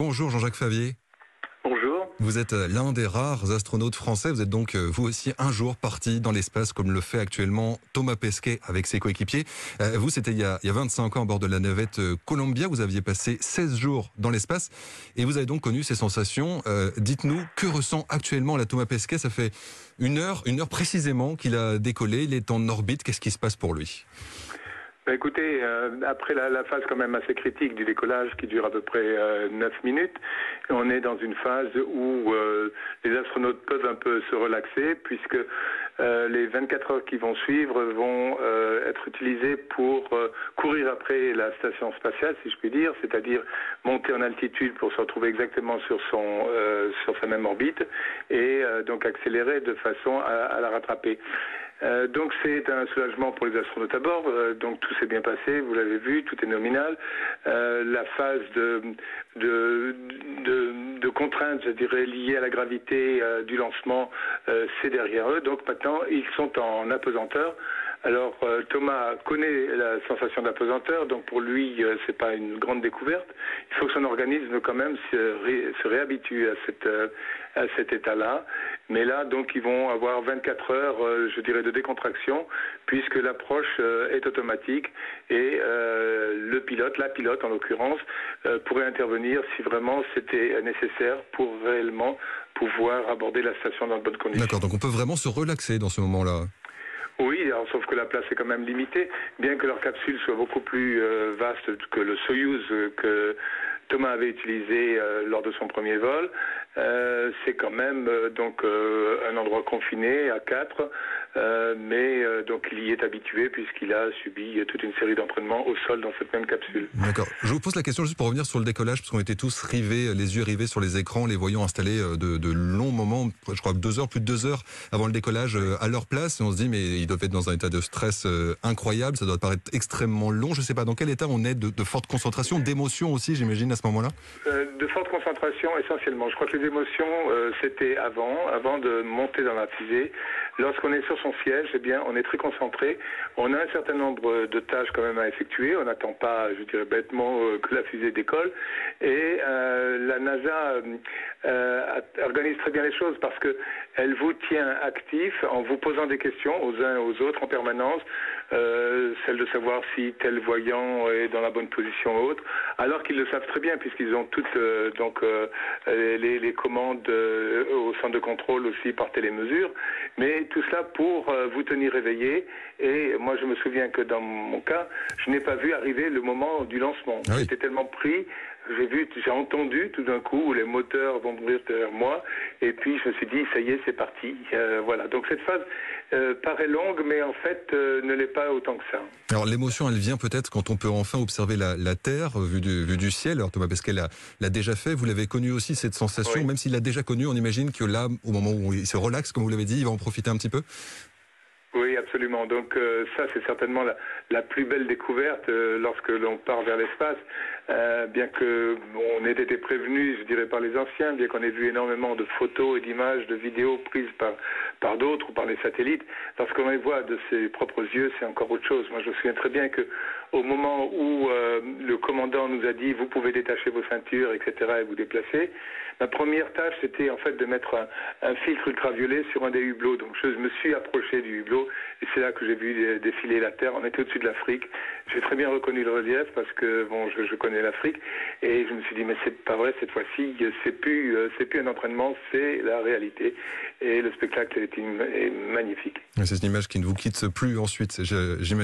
Bonjour Jean-Jacques Favier. Bonjour. Vous êtes euh, l'un des rares astronautes français. Vous êtes donc euh, vous aussi un jour parti dans l'espace comme le fait actuellement Thomas Pesquet avec ses coéquipiers. Euh, vous, c'était il, y a 25 ans à bord de la navette Columbia. Vous aviez passé 16 jours dans l'espace et vous avez donc connu ces sensations. Dites-nous, que ressent actuellement la Thomas Pesquet? Ça fait une heure, une heure précisément qu'il a décollé. Il est en orbite. Qu'est-ce qui se passe pour lui? Écoutez, euh, après la, phase quand même assez critique du décollage qui dure à peu près euh, 9 minutes, on est dans une phase où euh, les astronautes peuvent un peu se relaxer puisque euh, les 24 heures qui vont suivre vont être utilisées pour courir après la station spatiale, si je puis dire, c'est-à-dire monter en altitude pour se retrouver exactement sur son sur sa même orbite et donc accélérer de façon à la rattraper. Euh, donc c'est un soulagement pour les astronautes à bord. Euh, donc tout s'est bien passé, vous l'avez vu, tout est nominal. Euh, la phase de, de, de, de, contrainte, je dirais, liée à la gravité du lancement, c'est derrière eux. Donc maintenant, ils sont en apesanteur. Alors Thomas connaît la sensation d'apesanteur, donc pour lui c'est pas une grande découverte. Il faut que son organisme quand même se, réhabitue à cette à cet état-là. Mais là, donc, ils vont avoir 24 heures, euh, je dirais, de décontraction, puisque l'approche euh, est automatique et euh, le pilote, la pilote en l'occurrence, pourrait intervenir si vraiment c'était nécessaire pour réellement pouvoir aborder la station dans de bonnes conditions. D'accord, donc on peut vraiment se relaxer dans ce moment-là. Oui, alors, sauf que la place est quand même limitée, bien que leur capsule soit beaucoup plus vaste que le Soyuz que Thomas avait utilisé euh, lors de son premier vol. Euh, c'est quand même euh, donc un endroit confiné à quatre, mais donc il y est habitué puisqu'il a subi toute une série d'entraînements au sol dans cette même capsule. D'accord. Je vous pose la question juste pour revenir sur le décollage, parce qu'on était tous rivés, les yeux rivés sur les écrans, les voyants installés de, de longs moments, je crois deux heures, plus de deux heures avant le décollage à leur place, et on se dit mais ils doivent être dans un état de stress incroyable, ça doit paraître extrêmement long. Je ne sais pas dans quel état on est de, de forte concentration, d'émotion aussi, j'imagine moment-là. Euh, de forte concentration essentiellement. Je crois que les émotions, euh, c'était avant, avant de monter dans la fusée. Lorsqu'on est sur son siège, eh bien, on est très concentré. On a un certain nombre de tâches quand même à effectuer. On n'attend pas, je dirais bêtement, euh, que la fusée décolle. Et la NASA organise très bien les choses parce que elle vous tient actif en vous posant des questions aux uns et aux autres en permanence. celle de savoir si tel voyant est dans la bonne position ou autre, alors qu'ils le savent très bien puisqu'ils ont toutes euh, donc euh, les, commandes euh, au centre de contrôle aussi par télémesure, mais tout cela pour vous tenir éveillé. Et moi, je me souviens que dans mon cas, je n'ai pas vu arriver le moment du lancement. Ah J'étais tellement pris j'ai vu, j'ai entendu tout d'un coup les moteurs vont mourir derrière moi, et puis je me suis dit ça y est, c'est parti. voilà. Donc cette phase paraît longue, mais en fait ne l'est pas autant que ça. Alors l'émotion, elle vient peut-être quand on peut enfin observer la, la Terre vue du, vue du ciel. Alors Thomas Pesquet l'a déjà fait. Vous l'avez connu aussi cette sensation, même s'il l'a déjà connu. On imagine que là, au moment où il se relaxe, comme vous l'avez dit, il va en profiter un petit peu. Oui, absolument. Donc euh, ça, c'est certainement la, plus belle découverte euh, lorsque l'on part vers l'espace. Euh, bien que on ait été prévenu, je dirais, par les anciens, bien qu'on ait vu énormément de photos et d'images, de vidéos prises par par d'autres ou par les satellites, lorsqu'on les voit de ses propres yeux, c'est encore autre chose. Moi, je me souviens très bien que au moment où le commandant nous a dit vous pouvez détacher vos ceintures, etc., et vous déplacer, ma première tâche c'était en fait de mettre un filtre ultraviolet sur un des hublots. Donc je me suis approché du hublot c'est là que j'ai vu défiler la Terre. On était au-dessus de l'Afrique. J'ai très bien reconnu le relief parce que bon, je, connais l'Afrique et je me suis dit mais c'est pas vrai cette fois-ci. C'est plus euh, c'est plus un entraînement, c'est la réalité. Et le spectacle est, est magnifique. C'est une image qui ne vous quitte plus ensuite. J'imagine.